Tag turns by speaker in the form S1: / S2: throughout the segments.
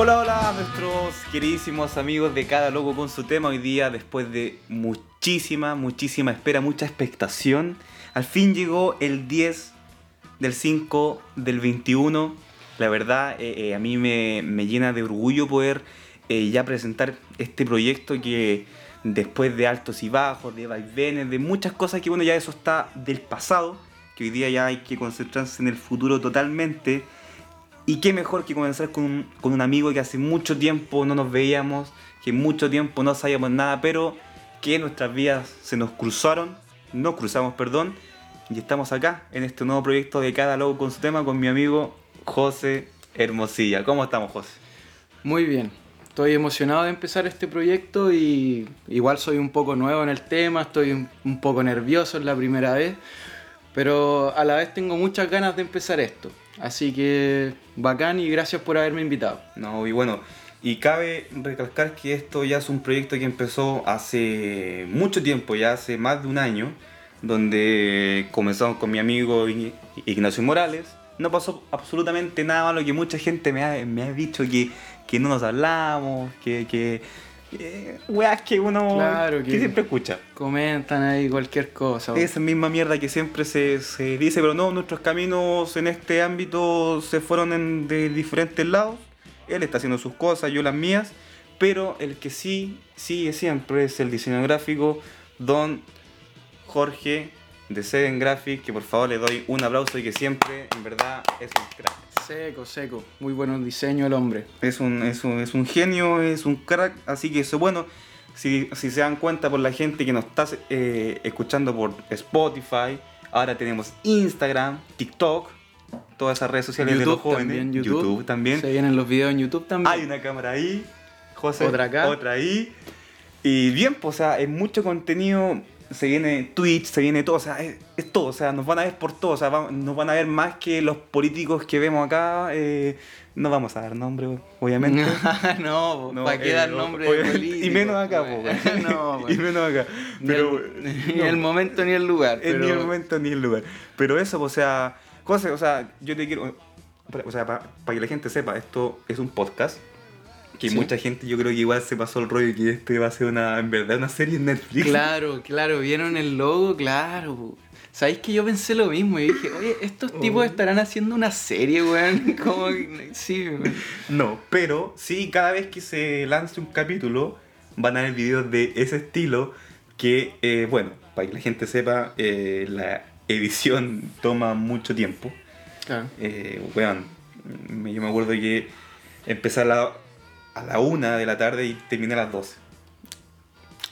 S1: Hola, hola a nuestros queridísimos amigos de Cada Loco con su tema. Hoy día, después de muchísima, muchísima espera, mucha expectación, al fin llegó el 10 del 5 del 21. La verdad, eh, eh, a mí me, me llena de orgullo poder eh, ya presentar este proyecto que después de altos y bajos, de vaivenes, de muchas cosas que bueno, ya eso está del pasado, que hoy día ya hay que concentrarse en el futuro totalmente. Y qué mejor que comenzar con un, amigo que hace mucho tiempo no nos veíamos, que mucho tiempo no sabíamos nada, pero que nuestras vidas se nos cruzaron, nos cruzamos, perdón, y estamos acá en este nuevo proyecto de Cada Logo con su tema con mi amigo José Hermosilla. ¿Cómo estamos, José?
S2: Muy bien, estoy emocionado de empezar este proyecto y igual soy un poco nuevo en el tema, estoy un, un poco nervioso, es la primera vez, pero a la vez tengo muchas ganas de empezar esto. Así que bacán y gracias por haberme invitado.
S1: No, y bueno, y cabe recalcar que esto ya es un proyecto que empezó hace mucho tiempo, ya hace más de un año, donde comenzamos con mi amigo Ign- Ignacio Morales. No pasó absolutamente nada malo, que mucha gente me ha, me ha dicho que, que no nos hablamos, que... que eh, weas que uno
S2: Claro,
S1: que
S2: que-
S1: siempre escucha.
S2: Comentan ahí cualquier cosa.
S1: Esa misma mierda que siempre se, se dice, pero no, nuestros caminos en este ámbito se fueron en- de diferentes lados. Él está haciendo sus cosas, yo las mías, pero el que sí sigue siempre es el diseño gráfico, don Jorge de Seven Graphics, que por favor le doy un aplauso y que siempre, en verdad, es un crack.
S2: Seco, seco. Muy buen diseño el hombre.
S1: Es un, es un, es un genio, es un crack, así que eso bueno. Si, si se dan cuenta por la gente que nos está eh, escuchando por Spotify, ahora tenemos Instagram, TikTok, todas esas redes sociales de los jóvenes,
S2: también,
S1: YouTube, también.
S2: Se vienen los videos en YouTube también.
S1: Hay una cámara ahí, José,
S2: Otra acá.
S1: otra ahí. Y bien, pues, o sea, es mucho contenido. Se viene Twitch, se viene todo, o sea, es, es todo, o sea, nos van a ver por todo, o sea, nos van a ver más que los políticos que vemos acá. eh, no vamos a dar nombre, obviamente.
S2: no,
S1: No,
S2: ¿para qué
S1: eh,
S2: dar
S1: no,
S2: nombre político?
S1: Y menos acá, güey.
S2: no,
S1: Y menos acá.
S2: Ni
S1: Pero,
S2: el, ni el momento ni el lugar. Pero...
S1: ni el momento ni el lugar. Pero eso, o sea, cosas, o sea, yo te quiero. O sea, para que la gente sepa, esto es un podcast. Que
S2: Sí.
S1: mucha gente, yo creo que igual se pasó el rollo que este va a ser una, en verdad, una serie en Netflix.
S2: Claro, claro, vieron el logo, claro. ¿Sabéis que yo pensé lo mismo? Y dije, oye, estos tipos estarán haciendo una serie, weón. Como Sí, weón.
S1: No, pero sí, cada vez que se lance un capítulo, van a haber videos de ese estilo. Que, eh, bueno, para que la gente sepa, eh, la edición toma mucho tiempo.
S2: Claro.
S1: Eh, weón, yo me acuerdo que empecé a la, a la una de la tarde y terminé a las 12.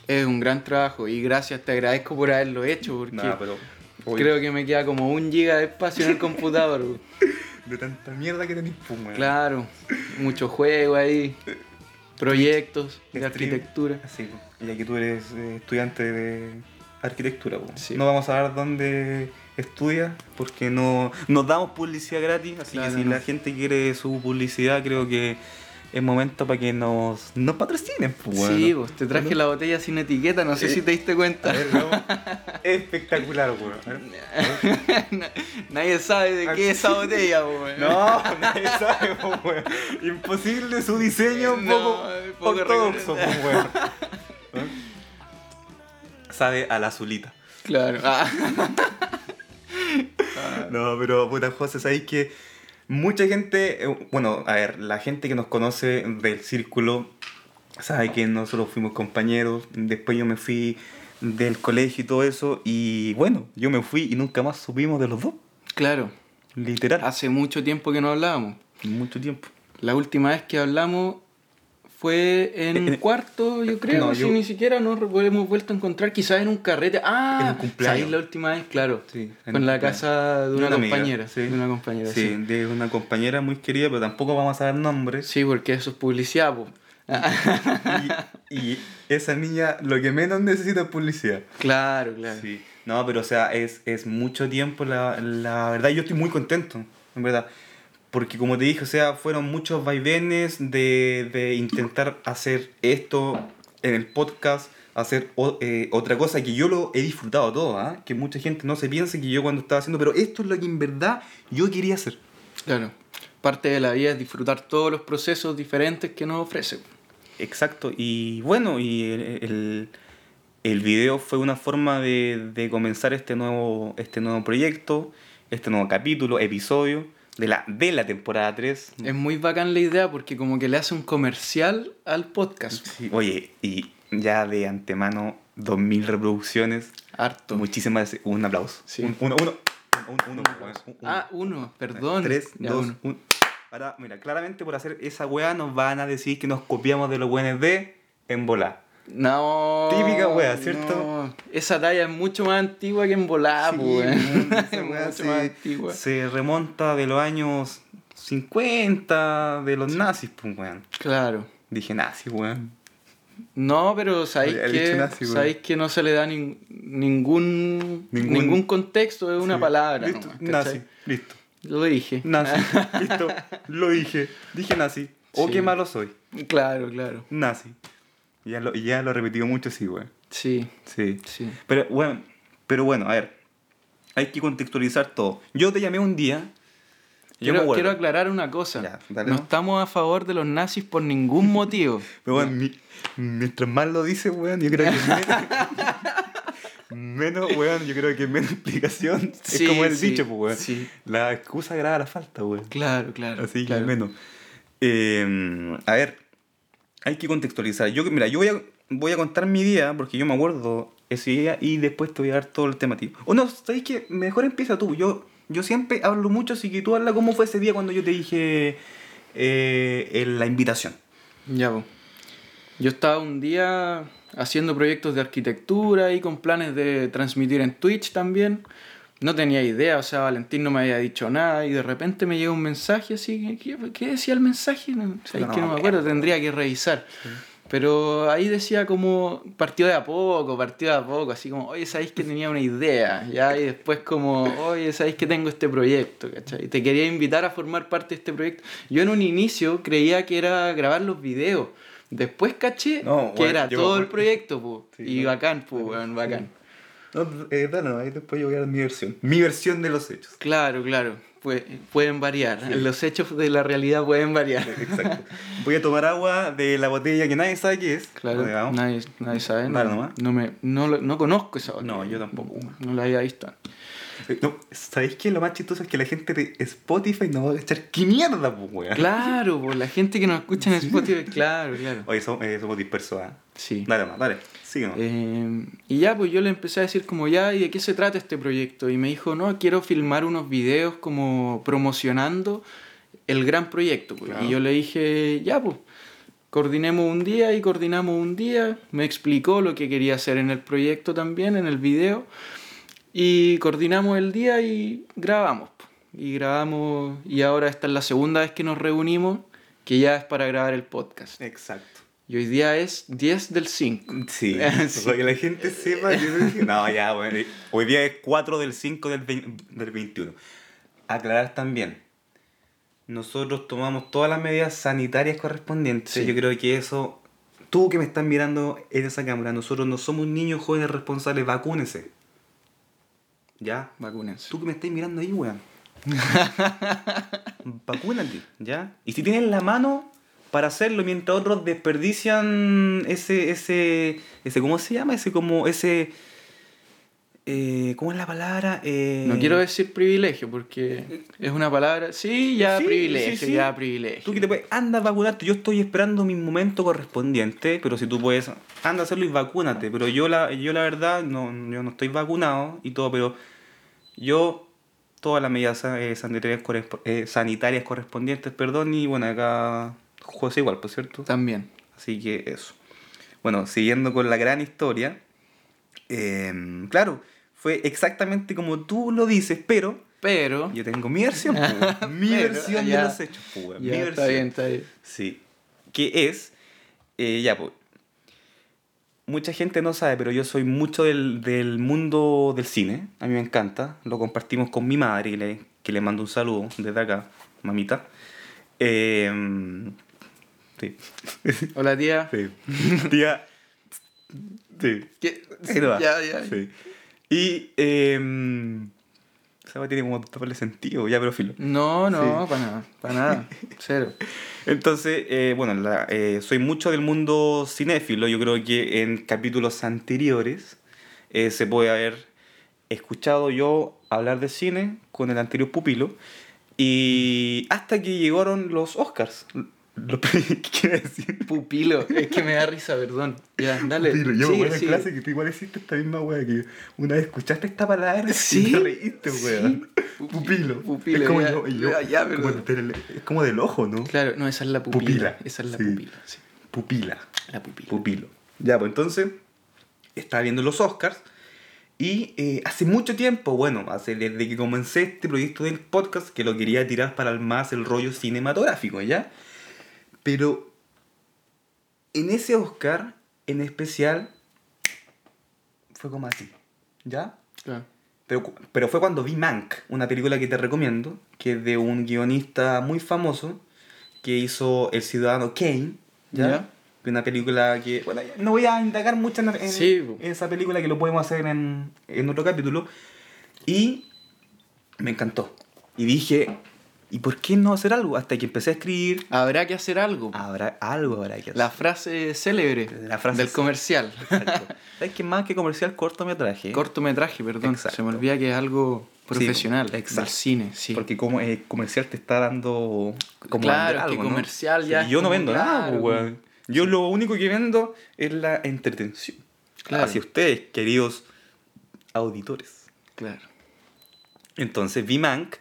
S2: Es un gran trabajo y gracias, te agradezco por haberlo hecho porque
S1: Nada, pero hoy,
S2: creo que me queda como un giga de espacio en el computador.
S1: de tanta mierda que tenéis, pues, weón.
S2: Claro, mucho juego ahí, proyectos de arquitectura.
S1: Pues, ya que tú eres eh, estudiante de arquitectura, pues.
S2: Sí.
S1: no vamos a ver dónde estudias porque no nos damos publicidad gratis, así
S2: Claro,
S1: que si
S2: no.
S1: la gente quiere su publicidad, creo que es momento para que nos, nos patrocinen, pues, weón.
S2: Sí, pues te traje la botella sin etiqueta, no sé
S1: Eh,
S2: si te diste
S1: A
S2: cuenta.
S1: ver. Espectacular, weón.
S2: Nadie sabe de qué es esa botella, pues, weón.
S1: No, nadie sabe, po, weón. Imposible su diseño un
S2: No,
S1: poco
S2: es poco
S1: ortodoxo,
S2: recomendable.
S1: weón. Sabe a la azulita.
S2: Claro. Ah.
S1: No, pero puta José, sabéis que mucha gente, eh, bueno, a ver, la gente que nos conoce del círculo sabe que nosotros fuimos compañeros, después yo me fui del colegio y todo eso, y bueno, yo me fui y nunca más supimos de los dos,
S2: Claro,
S1: literal,
S2: hace mucho tiempo que no hablábamos.
S1: mucho tiempo.
S2: La última vez que hablamos fue en
S1: En-
S2: cuarto, yo creo,
S1: No,
S2: si
S1: yo-
S2: ni siquiera nos hemos vuelto a encontrar, quizás en un carrete. Ah,
S1: En un cumpleaños.
S2: ¿sabéis la última vez? Claro,
S1: Sí, en
S2: la casa de una, compañera.
S1: sí.
S2: De una compañera,
S1: Sí,
S2: sí.
S1: de una compañera muy querida, pero tampoco vamos a dar nombres.
S2: Sí, porque eso es publicidad, po.
S1: Y, y esa niña lo que menos necesita es publicidad.
S2: Claro, claro.
S1: Sí. No, pero o sea, es, es mucho tiempo, la, la verdad, yo estoy muy contento, en verdad. Porque como te dije, o sea, fueron muchos vaivenes de, de intentar hacer esto en el podcast, hacer o- eh, otra cosa que yo lo he disfrutado todo, ¿ah? que mucha gente no se piense que yo cuando estaba haciendo, pero esto es lo que en verdad yo quería hacer.
S2: Claro. parte de la vida es disfrutar todos los procesos diferentes que nos ofrece.
S1: Exacto, y bueno, y el, el, el video fue una forma de, de, comenzar este nuevo, este nuevo proyecto, este nuevo capítulo, episodio de la, de la temporada 3.
S2: Es muy bacán la idea porque como que le hace un comercial al podcast.
S1: Sí, oye, y ya de antemano, 2.000 reproducciones.
S2: Harto.
S1: Muchísimas, un aplauso.
S2: Sí.
S1: Un, uno, uno, uno, uno, uno.
S2: Ah, uno, perdón.
S1: Tres,
S2: Ya,
S1: dos,
S2: uno.
S1: uno. Ahora, mira, claramente por hacer esa weá nos van a decir que nos copiamos de los buenos de en volar.
S2: No.
S1: Típica wea, ¿cierto?
S2: no. Esa talla es mucho más antigua que en volá,
S1: Sí,
S2: Es mucho
S1: se-
S2: más antigua.
S1: Se remonta de los años 50, de los nazis, pues, weón.
S2: Claro.
S1: Dije nazis, weón.
S2: No, pero sabéis que,
S1: nazi,
S2: sabéis que no se le da nin- ningún,
S1: Ningún-
S2: ningún contexto de una
S1: Sí.
S2: palabra.
S1: Listo,
S2: nomás,
S1: nazi, listo.
S2: Lo dije.
S1: Nazi, listo. Lo dije. Dije nazi. O
S2: Sí.
S1: qué malo soy.
S2: Claro, claro.
S1: Nazi. Y Ya lo, ya lo he repetido mucho, sí, weón.
S2: Sí,
S1: Sí.
S2: sí.
S1: Pero bueno, pero bueno, a ver. Hay que contextualizar todo. Yo te llamé un día. Yo
S2: Quiero, quiero aclarar una cosa.
S1: Ya, dale,
S2: no
S1: ¿no?
S2: estamos a favor de los nazis por ningún motivo.
S1: Pero bueno, mi- mientras más lo dice, weón, yo creo que menos, menos, weón, yo creo que menos explicación
S2: Sí,
S1: es como el
S2: sí,
S1: dicho, pues, weón.
S2: sí.
S1: La excusa agrava la falta, weón.
S2: Claro, claro.
S1: Así que
S2: claro.
S1: menos. Eh, a ver, hay que contextualizar. Yo, mira, yo voy a, voy a contar mi día, porque yo me acuerdo ese día y después te voy a dar todo el tema a ti. O no, ¿sabes qué? Mejor empieza tú. Yo, yo siempre hablo mucho, así que tú habla cómo fue ese día cuando yo te dije eh, en la invitación.
S2: Ya. Yo estaba un día haciendo proyectos de arquitectura y con planes de transmitir en Twitch también. No tenía idea, o sea, Valentín no me había dicho nada y de repente me llega un mensaje así. ¿Qué, qué decía el mensaje? No, ¿sabes
S1: No
S2: que no
S1: me
S2: acuerdo, tendría que revisar. Pero ahí decía como partió de a poco, partió de a poco, así como, oye, sabéis que tenía una idea, ya, y después como, oye, sabéis que tengo este proyecto, ¿cachai? Y te quería invitar a formar parte de este proyecto. Yo en un inicio creía que era grabar los videos, después caché
S1: No,
S2: que
S1: bueno,
S2: era
S1: yo-
S2: todo el proyecto, po.
S1: Sí,
S2: y bacán, weón, bacán.
S1: No, eh, dale, no, ahí después yo voy a dar mi versión. Mi versión de los hechos.
S2: Claro, claro, pue- pueden variar, los hechos de la realidad pueden variar.
S1: Exacto. Voy a tomar agua de la botella que nadie sabe qué es.
S2: Claro, nadie, nadie sabe, no,
S1: Dale nomás.
S2: no, me, no, no conozco esa
S1: No,
S2: botella.
S1: yo tampoco.
S2: No la había visto.
S1: Eh, No, ¿Sabéis qué? Lo más chistoso es que la gente de Spotify no va a echar qué mierda, pues, weón.
S2: Claro, por la gente que nos escucha en Spotify, claro, claro.
S1: Oye, somos, eh, somos dispersos, ¿ah?
S2: Sí.
S1: Dale más, dale. Síguenos.
S2: Eh, y ya, pues yo le empecé a decir como ya, ¿y de qué se trata este proyecto? Y me dijo, no, quiero filmar unos videos como promocionando el gran proyecto. pues.
S1: Claro.
S2: Y yo le dije, ya, pues, coordinemos un día y coordinamos un día. Me explicó lo que quería hacer en el proyecto también, en el video. Y coordinamos el día y grabamos. pues. Y grabamos, y ahora esta es la segunda vez que nos reunimos, que ya es para grabar el podcast.
S1: Exacto.
S2: Y hoy día es 10 del 5.
S1: Sí,
S2: Sí.
S1: para que la gente sepa. que no ya, bueno. Hoy día es 4 del 5 del, vein- del 21. Aclarar también. Nosotros tomamos todas las medidas sanitarias correspondientes.
S2: Sí.
S1: Yo creo que eso. Tú que me estás mirando en esa cámara, nosotros no somos niños jóvenes responsables, vacúnese. ¿Ya?
S2: Vacúnense.
S1: Tú que me estás mirando ahí, weón. Vacúnate, ¿ya? Y si tienes la mano para hacerlo mientras otros desperdician ese, ese, ese, ¿cómo se llama? Ese como, ese, eh, ¿cómo es la palabra? Eh,
S2: No quiero decir privilegio porque es una palabra. Sí, ya
S1: Sí,
S2: privilegio,
S1: sí, sí.
S2: ya privilegio.
S1: Tú que te puedes, anda a vacunarte. Yo estoy esperando mi momento correspondiente, pero si tú puedes, anda a hacerlo y vacúnate. Pero yo la, yo la verdad, no, yo no estoy vacunado y todo, pero yo, todas las medidas eh, sanitarias correspondientes, perdón, y bueno, acá José igual, por cierto.
S2: También.
S1: Así que eso. Bueno, siguiendo con la gran historia, em, claro, fue exactamente como tú lo dices, pero
S2: Pero.
S1: yo tengo mi versión, po, mi
S2: Pero,
S1: versión
S2: ya.
S1: de los hechos, weón,
S2: Ya,
S1: mi
S2: está
S1: versión.
S2: bien, está bien.
S1: Sí. Que es, eh, ya, pues. Mucha gente no sabe, pero yo soy mucho del, del mundo del cine. A mí me encanta. Lo compartimos con mi madre, que le, que le mando un saludo desde acá, mamita. Eh, sí.
S2: Hola, tía.
S1: sí. Tía. Sí.
S2: ¿Qué?
S1: Va.
S2: Ya, ya.
S1: Sí. Y. Esa weá tiene como doble sentido, ya, pero filo.
S2: No, no, para nada, para nada, cero.
S1: Entonces, eh, bueno, la- eh, soy mucho del mundo cinéfilo. Yo creo que en capítulos anteriores eh, se puede haber escuchado yo hablar de cine con el anterior pupilo. Y hasta que llegaron los Oscars. ¿Qué quiere decir?
S2: Pupilo, es que me da risa, perdón. Ya, dale.
S1: Pupilo, yo me acuerdo en clase que tú igual hiciste esta misma wea que una vez escuchaste esta palabra
S2: Sí,
S1: y te reíste, weón.
S2: sí.
S1: Pupilo.
S2: Pupilo,
S1: es como,
S2: ya,
S1: yo,
S2: ya,
S1: como es como del ojo, ¿no?
S2: Claro, no, esa es la pupila.
S1: Pupila,
S2: Esa es la
S1: sí.
S2: pupila, sí.
S1: Pupila.
S2: La pupila.
S1: Pupilo. Ya, pues entonces, estaba viendo los Oscars y eh, hace mucho tiempo, bueno, hace desde que comencé este proyecto del podcast, que lo quería tirar para el más el rollo cinematográfico, ¿ya? Pero en ese Oscar en especial fue como así, ¿ya?
S2: Claro.
S1: Pero, pero fue cuando vi Mank, una película que te recomiendo, que es de un guionista muy famoso que hizo El Ciudadano Kane, ¿ya?
S2: Ya.
S1: Una película que, bueno, no voy a indagar mucho en, en-
S2: Sí, po.
S1: en esa película que lo podemos hacer en, en otro capítulo. Y me encantó. Y dije, ¿y por qué no hacer algo? Hasta que empecé a escribir,
S2: Habrá que hacer algo.
S1: habrá algo habrá que hacer.
S2: La frase célebre
S1: La frase
S2: del
S1: célebre.
S2: comercial.
S1: Exacto. ¿Sabes qué más que comercial cortometraje?
S2: Cortometraje, perdón.
S1: Exacto.
S2: Se me olvida que es algo profesional
S1: Sí, exacto.
S2: del cine, sí.
S1: Porque como eh, comercial te está dando como
S2: Claro, es que
S1: ¿no?
S2: comercial ya
S1: Sí, yo no vendo nada,
S2: claro,
S1: pues, weón. Yo lo único que vendo es la entretención.
S2: Claro.
S1: Hacia ustedes, queridos auditores.
S2: Claro.
S1: Entonces vi Mank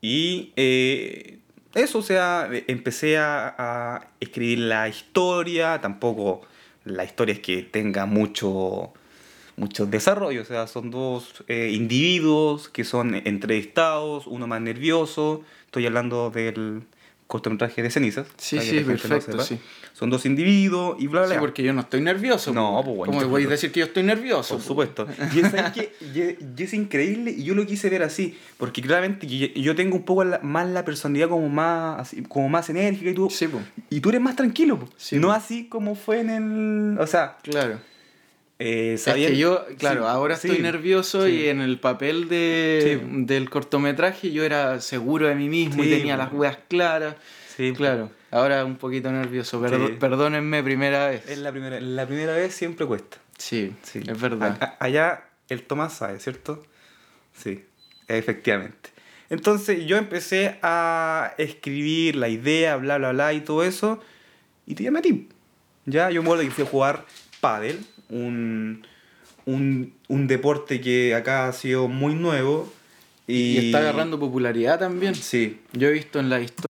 S1: y eh, eso, o sea, empecé a, a escribir la historia, tampoco la historia es que tenga mucho, mucho desarrollo, o sea, son dos eh, individuos que son entrevistados, uno más nervioso, estoy hablando del cortometraje de cenizas.
S2: Sí,
S1: que
S2: sí, perfecto, sí.
S1: Son dos individuos y bla, bla,
S2: Sí, porque yo no estoy nervioso.
S1: No,
S2: po.
S1: pues, bueno,
S2: ¿Cómo voy a decir que yo estoy nervioso?
S1: Por
S2: po?
S1: supuesto. Y es, ¿sabes qué? Y- y es increíble y yo lo quise ver así, porque claramente yo, tengo un poco más la personalidad como más, como más enérgica y tú,
S2: Sí, po.
S1: y tú eres más tranquilo. po.
S2: Sí,
S1: no
S2: po.
S1: así como fue en el... O sea,
S2: Claro.
S1: Eh,
S2: Es que yo, claro,
S1: sí,
S2: ahora
S1: sí,
S2: estoy nervioso
S1: sí.
S2: y en el papel de, del cortometraje yo era seguro de mí mismo y tenía las weas claras.
S1: Sí,
S2: Claro, ahora un poquito nervioso. Perdo-. Perdónenme, primera vez.
S1: Es la primera, la primera vez siempre cuesta.
S2: Sí,
S1: Sí.
S2: es verdad.
S1: A- a- allá el Tomás sabe, ¿cierto? Sí, efectivamente. Entonces yo empecé a escribir la idea, bla, bla, bla y todo eso. Y te llamé a ti. Ya, yo me acuerdo que fui a jugar pádel, un, un, un deporte que acá ha sido muy nuevo. Y,
S2: Y está agarrando popularidad también.
S1: Sí.
S2: Yo he visto en la historia.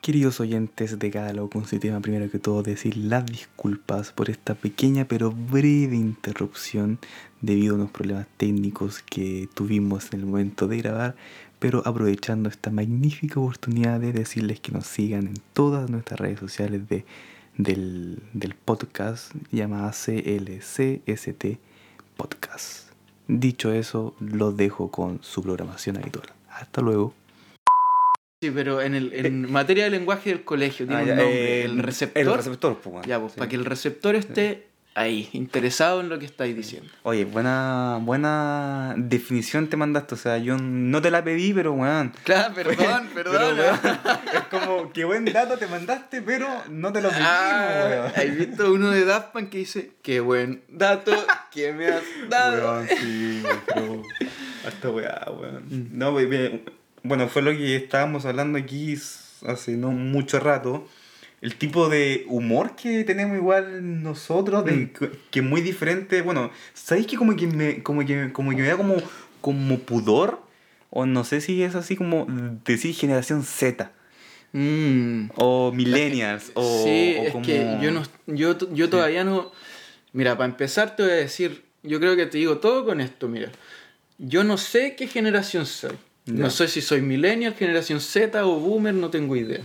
S1: Queridos oyentes de cada loco con su tema, primero que todo decir las disculpas por esta pequeña pero breve interrupción debido a unos problemas técnicos que tuvimos en el momento de grabar, pero aprovechando esta magnífica oportunidad de decirles que nos sigan en todas nuestras redes sociales de, del, del podcast llamada CLCST Podcast. Dicho eso, los dejo con su programación habitual. Hasta luego.
S2: Sí, pero en, el, en materia de lenguaje del colegio tiene
S1: Ah,
S2: un nombre.
S1: eh,
S2: el receptor.
S1: El receptor, pues, bueno,
S2: Ya, pues,
S1: sí.
S2: para que el receptor esté ahí, interesado en lo que estáis diciendo.
S1: Oye, buena, buena definición te mandaste. O sea, yo no te la pedí, pero weón.
S2: Claro, perdón,
S1: Pero,
S2: perdón.
S1: weón, es como que buen dato te mandaste, pero no te lo pedí,
S2: Ah,
S1: weón.
S2: ¿Has visto uno de Daft Punk que dice, qué buen dato que me has dado?
S1: Weón, sí, weón, pero- Hasta weá, weón.
S2: Mm.
S1: No, we- we- bueno, fue lo que estábamos hablando aquí hace no mucho rato. El tipo de humor que tenemos igual nosotros, de,
S2: Mm.
S1: que- es muy diferente. Bueno, ¿sabéis que como que me, como que, como que me da como, como pudor? O no sé si es así como decir generación Z.
S2: Mm.
S1: O millennials. O,
S2: sí,
S1: o
S2: es
S1: como-
S2: que yo, no, yo, yo todavía no... Mira, para empezar te voy a decir, yo creo que te digo todo con esto, mira. Yo no sé qué generación soy. No sé si soy millennial, generación Z o boomer, no tengo idea.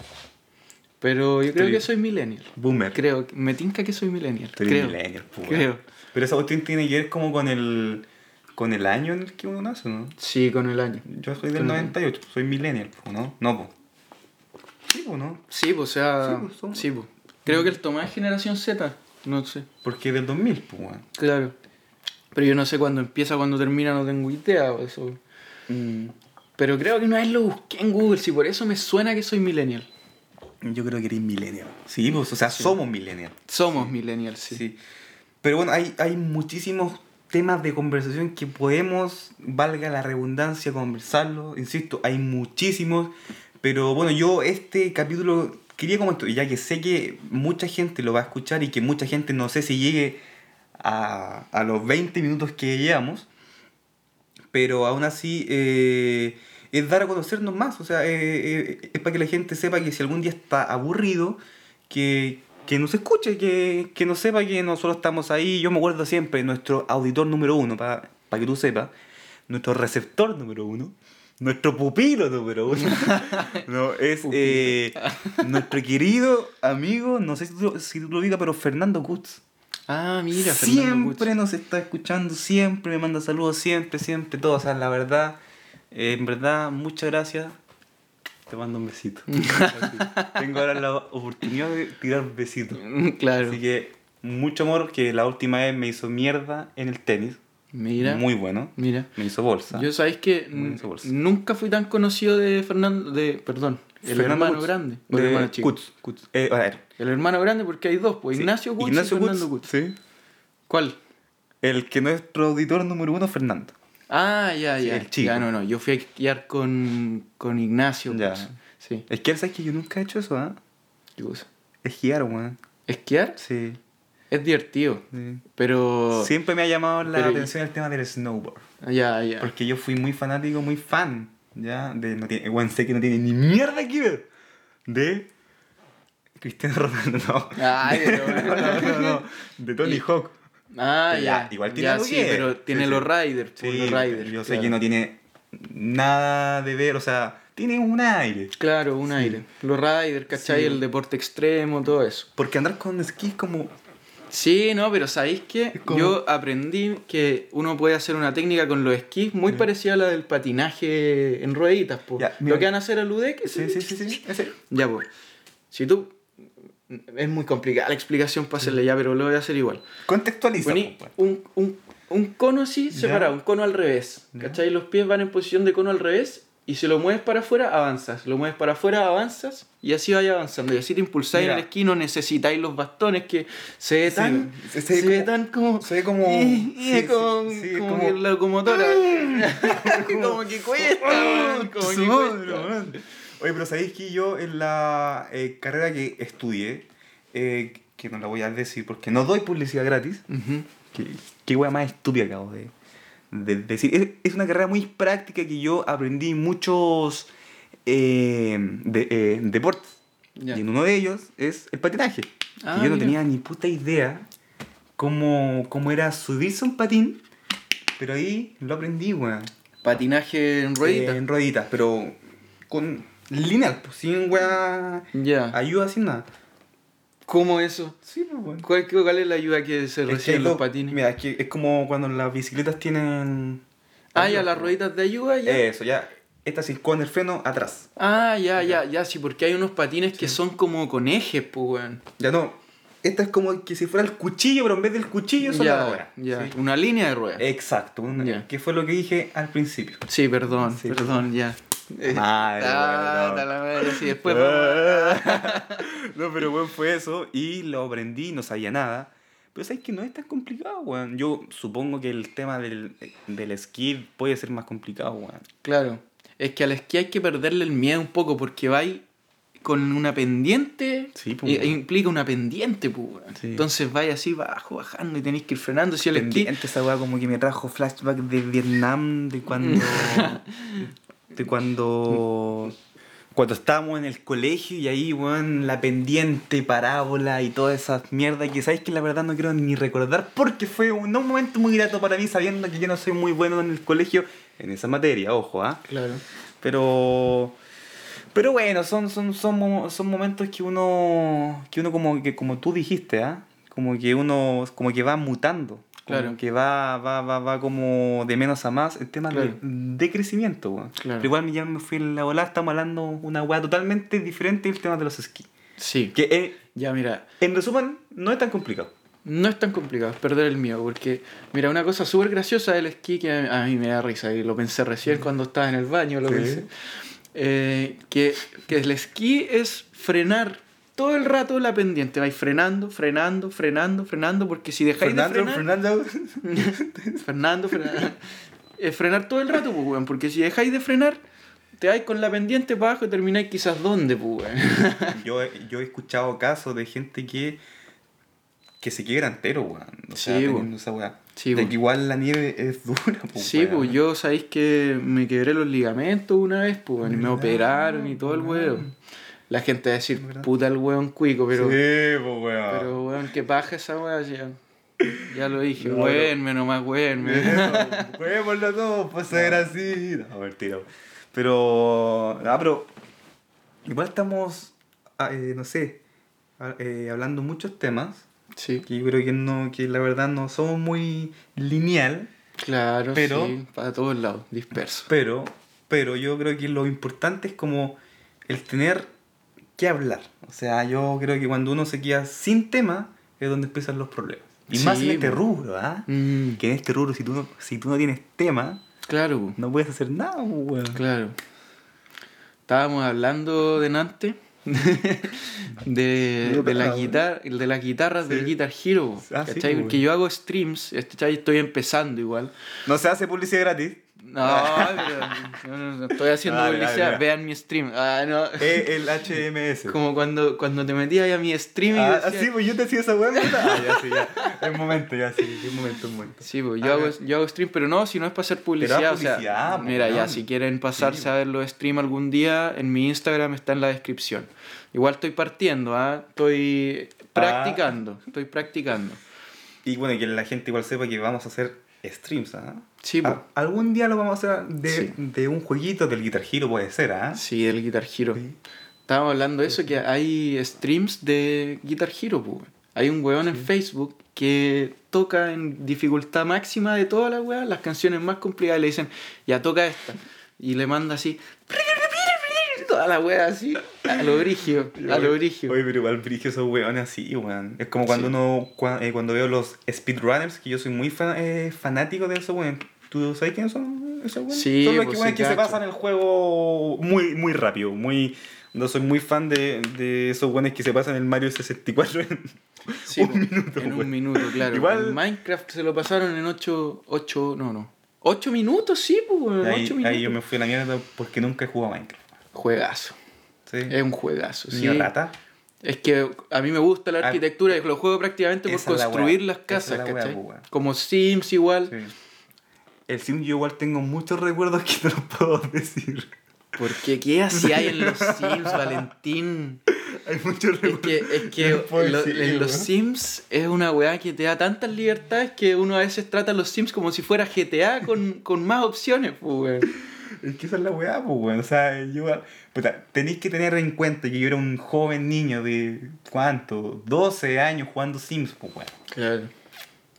S2: Pero yo creo
S1: Estoy-
S2: que soy millennial.
S1: Boomer.
S2: Creo, me tinca que soy millennial.
S1: Eres
S2: creo.
S1: millennial, pues,
S2: Creo.
S1: Pero esa cuestión tiene que ver como con el, con el año en el que uno nace, ¿no?
S2: Sí, con el año.
S1: Yo soy del
S2: Con-
S1: 98, soy millennial, ¿no? No, pues. Sí, pues, ¿no?
S2: Sí, pues, o sea,
S1: Sí, pues, somos-
S2: sí. Creo que el Tomás es generación Z, no sé.
S1: Porque es del 2000, pues.
S2: Claro. Pero yo no sé cuándo empieza, cuándo termina, no tengo idea. o Eso.
S1: Mm,
S2: Pero creo que una vez lo busqué en Google, si por eso me suena que soy millennial.
S1: Yo creo que eres millennial. Sí, pues, o sea, somos millennial.
S2: Somos millennials, sí.
S1: Sí. Pero bueno, hay, hay muchísimos temas de conversación que podemos, valga la redundancia, conversarlo. Insisto, hay muchísimos. Pero bueno, yo este capítulo quería como esto, ya que sé que mucha gente lo va a escuchar y que mucha gente no sé si llegue a, a los 20 minutos que llevamos. Pero aún así eh, es dar a conocernos más. O sea, eh, eh, es para que la gente sepa que si algún día está aburrido, que, que nos escuche, que, que no sepa que nosotros estamos ahí. Yo me acuerdo siempre, nuestro auditor número uno, para que tú sepas, nuestro receptor número uno, nuestro pupilo número uno, no, es eh, nuestro querido amigo, no sé si tú, si tú lo digas, pero Fernando Kutz.
S2: Ah, mira, Fernando.
S1: Siempre nos está escuchando, siempre me manda saludos, siempre, siempre, todo. O sea, la verdad, eh, en verdad, muchas gracias. Te mando un besito. Tengo ahora la oportunidad de tirar besitos.
S2: Claro.
S1: Así que mucho amor, que la última vez me hizo mierda en el tenis.
S2: Mira.
S1: Muy bueno.
S2: Mira.
S1: Me hizo bolsa.
S2: Yo sabéis que nunca fui tan conocido de Fernando, de, perdón, el
S1: Fernando
S2: hermano
S1: Kutz.
S2: grande.
S1: De
S2: el hermano chico.
S1: Kutz, Kutz. Eh, a ver.
S2: El hermano grande porque hay dos, pues
S1: sí.
S2: Ignacio Kutz
S1: Ignacio
S2: y Fernando
S1: Kutz. Sí.
S2: ¿Cuál?
S1: El que no es auditor número uno, Fernando.
S2: Ah, ya, ya.
S1: el chico.
S2: Ya, no, no. Yo fui a esquiar con, con Ignacio.
S1: Ya.
S2: Kutz. Sí.
S1: Es que sabes que yo nunca he hecho eso, ¿ah?
S2: ¿Qué cosa?
S1: Esquiar, weón.
S2: ¿Esquiar?
S1: Sí.
S2: Es divertido.
S1: sí.
S2: Pero.
S1: Siempre me ha llamado la
S2: Pero-
S1: atención el tema del snowboard.
S2: Ya, ya.
S1: Porque yo fui muy fanático, muy fan. Ya, de. No tiene, bueno, sé que no tiene ni mierda que ver. De. Cristiano Ronaldo, no.
S2: Ay,
S1: De-
S2: pero bueno.
S1: no, no, no. De Tony
S2: Y-
S1: Hawk.
S2: Ah, ya.
S1: igual tiene
S2: ya,
S1: algo
S2: sí,
S1: que
S2: pero tiene
S1: Sí,
S2: los riders. pues,
S1: Sí,
S2: los riders.
S1: yo sé
S2: claro.
S1: que no tiene nada de ver, o sea, tiene un aire.
S2: Claro, un aire. Los riders, ¿cachai? El deporte extremo, todo eso.
S1: Porque andar con esquí es como.
S2: Sí, no, pero ¿sabéis qué? Yo aprendí que uno puede hacer una técnica con los esquís muy parecida a la del patinaje en rueditas, pues. Lo que van a hacer al UDEC,
S1: Sí, sí, sí, sí. Ese.
S2: Ya, pues. Si tú. Es muy complicada la explicación para hacerle ya, pero lo voy a hacer igual.
S1: Contextualiza.
S2: Poní
S1: pues,
S2: un, un, un cono así separado, un cono al revés. ¿Cachai? Los pies van en posición de cono al revés y si lo mueves para afuera, avanzas. Lo mueves para afuera, avanzas y así vaya avanzando. Y así te impulsáis en
S1: Mira.
S2: el esquí, no necesitáis los bastones que se ve
S1: Sí,
S2: tan.
S1: se-
S2: Se,
S1: se ve
S2: ve
S1: como-
S2: tan como.
S1: se ve como-
S2: Eh,
S1: sí,
S2: como,
S1: sí, sí,
S2: como
S1: como-
S2: que la locomotora. como que cuesta, como que cuesta.
S1: Oye, pero sabéis que yo en la eh, carrera que estudié, eh, que no la voy a decir porque no doy publicidad gratis,
S2: Ujú.
S1: que, qué wea más estúpida acabo de, de decir. Es, es una carrera muy práctica que yo aprendí muchos eh, de- deportes. Y en uno de ellos es el patinaje.
S2: Ah,
S1: y yo no
S2: mira.
S1: tenía ni puta idea cómo, cómo era subirse a un patín, pero ahí lo aprendí, weón.
S2: Patinaje en rueditas.
S1: Eh, en rueditas, pero con lineal, pues, sin weá
S2: ya.
S1: ayuda, sin nada.
S2: ¿Cómo eso?
S1: Sí, pues, weón.
S2: ¿Cuál, cuál es la ayuda que se
S1: Es que
S2: reciben los
S1: lo-
S2: patines?
S1: Mira, es que es como cuando las bicicletas tienen.
S2: Ah, ya, las
S1: pues.
S2: rueditas de ayuda, ya.
S1: Eso, ya. Esta sí, con el freno atrás.
S2: Ah, ya, ya, ya, sí, porque hay unos patines que son como con ejes, pues, weón.
S1: Ya no. Esta es como que si fuera el cuchillo, pero en vez del cuchillo son las
S2: Ya,
S1: ruedas.
S2: ya.
S1: Sí.
S2: Una línea de ruedas.
S1: Exacto, una-
S2: Ya.
S1: que fue lo que dije al principio.
S2: Sí, perdón,
S1: Sí.
S2: perdón, ya. Eh,
S1: Madre,
S2: ah,
S1: bueno, no.
S2: la madre, sí, después.
S1: no, pero bueno, fue eso y lo aprendí, no sabía nada. Pero sabes que no es tan complicado, weón. Yo supongo que el tema del, del esquí puede ser más complicado, weón.
S2: Claro. Es que al esquí hay que perderle el miedo un poco porque vais con una pendiente.
S1: Sí, pues,
S2: e- implica una pendiente, pues.
S1: Sí.
S2: Entonces vais así bajo, bajando y tenéis que ir frenando. Si el esquí.
S1: Pendiente esa weá como que me trajo flashback de Vietnam, de cuando. de cuando. Cuando estábamos en el colegio y ahí, weón, la pendiente, parábola y todas esas mierdas que sabéis que la verdad no quiero ni recordar porque fue un, no un momento muy grato para mí sabiendo que yo no soy muy bueno en el colegio en esa materia, ojo, ¿ah?
S2: Claro.
S1: Pero. Pero bueno, son, son, son, son momentos que uno. que uno como que como tú dijiste, ¿ah? Como que uno. como que va mutando. Como
S2: Claro.
S1: que va, va, va, va como de menos a más en temas
S2: Claro.
S1: de, de crecimiento, weón.
S2: Claro.
S1: Pero igual ya me fui en la volada, estamos hablando una weá totalmente diferente del tema de los esquís.
S2: Sí.
S1: Que eh,
S2: Ya, mira.
S1: en resumen, no es tan complicado.
S2: No es tan complicado, es perder el miedo, porque, mira, una cosa súper graciosa del esquí que a mí me da risa, y lo pensé recién cuando estaba en el baño, lo
S1: Sí.
S2: pensé, eh, que, que el esquí es frenar todo el rato la pendiente, vais frenando, frenando, frenando, frenando, porque si dejáis de frenar...
S1: Fernando.
S2: Fernando, frenar, eh, frenar todo el rato, pues, weón, porque si dejáis de frenar, te vais con la pendiente para abajo y termináis quizás dónde, pues, weón.
S1: Yo, he- yo he escuchado casos de gente que que se quiebra entero, weón. O sea,
S2: Sí, po.
S1: esa weá.
S2: Sí,
S1: de
S2: po.
S1: que igual la nieve es dura, pues.
S2: Sí, pues yo sabéis que me quebré los ligamentos una vez, pues, weón, y me operaron y todo el weón. La gente va a decir, puta el weón cuico, pero,
S1: sí, pues weón.
S2: pero weón, qué paja esa weá, ya, ya lo dije,
S1: No,
S2: weón, nomás weón.
S1: Juguémoslo todo, pues ser así. No, mentira. Pero. Ah, pero. Igual estamos. ah, eh, no sé. ah, eh, hablando muchos temas.
S2: Sí,
S1: Que yo creo que no. Que la verdad no somos muy lineal.
S2: claro,
S1: Pero-
S2: sí, para todos lados, disperso.
S1: Pero. Pero yo creo que lo importante es como. El tener que hablar. O sea, yo creo que cuando uno se queda sin tema. Es donde empiezan los problemas. Y más en este rubro, ¿ah?
S2: Mm,
S1: Que en este rubro, si tú no, si tú no tienes tema.
S2: claro.
S1: No puedes hacer nada, weón.
S2: Claro. Estábamos hablando delante de, de, la guitarra, de las guitarras del
S1: Sí.
S2: Guitar Hero.
S1: Ah,
S2: Porque yo hago streams, ¿cachai? estoy empezando igual.
S1: No se hace publicidad gratis.
S2: No, pero no, no, estoy haciendo
S1: dale,
S2: publicidad.
S1: ya.
S2: Vean mi stream. Ah, no.
S1: E el HMS.
S2: Como cuando, cuando te metías ahí a mi stream y
S1: Ah,
S2: decía-
S1: sí, pues yo te hacía esa ¿verdad? Ah, ya, sí, ya. Es momento, ya, sí, es momento, es momento.
S2: Sí, pues
S1: Ah,
S2: yo hago,
S1: ya.
S2: yo hago stream, pero no, si no es para hacer publicidad.
S1: haz
S2: o sea,
S1: publicidad, pues,
S2: mira, ya,
S1: weón.
S2: si quieren pasarse
S1: Sí,
S2: a ver los streams algún día, en mi Instagram está en la descripción. Igual estoy partiendo, ¿ah? Estoy practicando, estoy practicando.
S1: Y bueno, que la gente igual sepa que vamos a hacer streams, ¿ah?
S2: Sí.
S1: Ah, Algún día lo vamos a hacer de,
S2: Sí.
S1: de un jueguito del Guitar Hero, puede ser, ¿ah?
S2: Sí, el Guitar Hero.
S1: Sí.
S2: Estábamos hablando de eso, que hay streams de Guitar Hero, pues. Hay un weón en Facebook que toca en dificultad máxima de todas las weas, las canciones más complicadas, y le dicen, ya toca esta. Y le manda así, toda la wea así, a lo brigio, a lo brigio.
S1: Oye, pero igual brigio esos weones así, weón. Es como cuando
S2: Sí.
S1: uno, cua- eh, cuando veo los speedrunners, que yo soy muy fa- eh, fanático de esos weones. ¿Tú sabes quiénes son esos weones?
S2: Sí,
S1: Son los
S2: pues
S1: que, weones
S2: sí,
S1: que se pasan el juego muy, muy rápido, muy... No soy muy fan de, de esos weones que se pasan el Mario 64 en
S2: Sí,
S1: un
S2: po,
S1: minuto,
S2: En un minuto, claro.
S1: Igual-
S2: En Minecraft se lo pasaron en 8, 8 no, no. 8 minutos, sí, pues, weón,
S1: Ahí,
S2: 8 minutos.
S1: ahí yo me fui a la mierda porque nunca he jugado a Minecraft.
S2: Juegazo.
S1: ¿Sí?
S2: Es un juegazo, sí.
S1: Ni rata.
S2: Es que a mí me gusta la
S1: Ah,
S2: arquitectura y lo juego prácticamente por
S1: la
S2: construir las casas,
S1: la
S2: ¿cachai?
S1: pues.
S2: Como Sims igual.
S1: Sí. El Sim yo igual tengo muchos recuerdos que no los puedo decir.
S2: Porque ¿qué hacía en los Sims, Valentín?
S1: Hay muchos
S2: Es que, es que lo-
S1: decir,
S2: en los. Sims es una weá que te da tantas libertades que uno a veces trata a los Sims como si fuera GTA con, con más opciones, pues, weón.
S1: Es que esa es la weá, pues, weón. O sea, yo. Tenéis que tener en cuenta que yo era un joven niño de. ¿Cuánto? 12 años jugando Sims, pues, weón.
S2: Claro.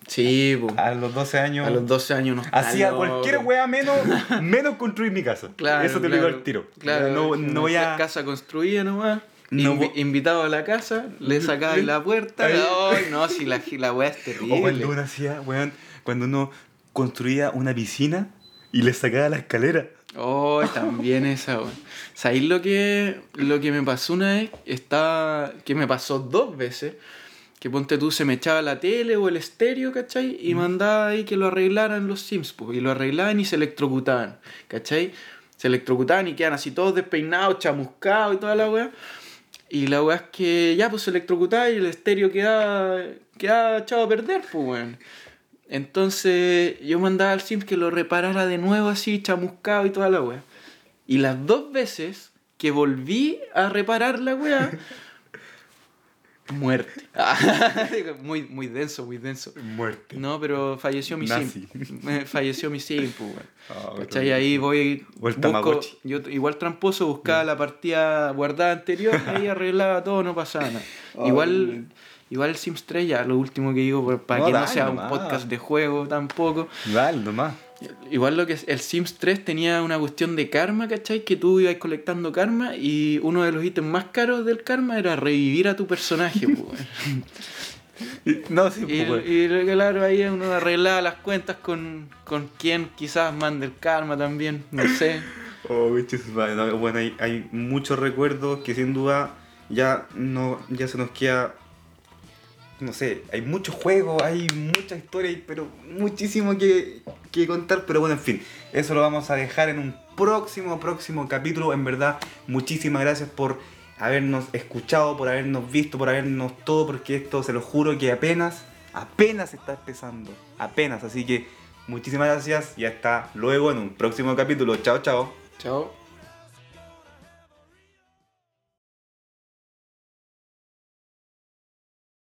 S2: Sí.
S1: A los 12 años.
S2: A los 12 años no está
S1: Hacía cualquier weá menos, menos construir mi casa.
S2: Claro,
S1: Eso te lo
S2: claro,
S1: digo al tiro.
S2: Claro,
S1: No, no voy a.
S2: Casa construida nomás.
S1: No
S2: Invi- invitado a la casa, le sacaba la puerta. Ay, no, si la, la weá es terrible.
S1: O cuando uno hacía, weón, cuando uno construía una piscina y le sacaba la escalera.
S2: Oh, también esa, weón. ¿Sabéis lo que, lo que me pasó una vez? Estaba, que me pasó dos veces. Que ponte tú, se me echaba la tele o el estéreo, ¿cachai? Y mandaba ahí que lo arreglaran los Sims, pues. Y lo arreglaban y se electrocutaban, ¿cachai? Se electrocutaban y quedan así todos despeinados, chamuscados y toda la weá. Y la weá es que ya, pues se electrocutaba y el estéreo quedaba, quedaba echado a perder, pues, weón. Entonces yo mandaba al Sims que lo reparara de nuevo así, chamuscado y toda la weá. Y las dos veces que volví a reparar la weá, muerte. muy, muy denso, muy denso.
S1: Muerte.
S2: No, pero falleció mi
S1: Nazi.
S2: Sim. Falleció mi Sim, pues.
S1: Ah,
S2: ¿Cachai? Ahí voy. Busco- yo igual tramposo buscaba la partida guardada anterior, ahí arreglaba todo, no pasaba nada. Igual, igual el Sims 3 ya, lo último que digo, por- para
S1: No,
S2: que no sea un podcast de juego tampoco.
S1: Dale, nomás.
S2: Igual lo que es, el Sims 3 tenía una cuestión de karma, ¿cachai? Que tú ibas colectando karma y uno de los ítems más caros del karma era revivir a tu personaje.
S1: No, sí,
S2: Y, y claro, ahí uno arreglaba las cuentas con, con quien quizás mande el karma también, no sé.
S1: Oh, bueno, hay, hay muchos recuerdos que sin duda ya no ya se nos queda no sé, hay muchos juegos, hay mucha historia, pero muchísimo que, que contar, pero bueno, en fin, eso lo vamos a dejar en un próximo, próximo capítulo. En verdad, muchísimas gracias por habernos escuchado, por habernos visto, por habernos todo, porque esto se lo juro que apenas, apenas está empezando, apenas, así que muchísimas gracias y hasta luego en un próximo capítulo. Chao, chao.
S2: Chao.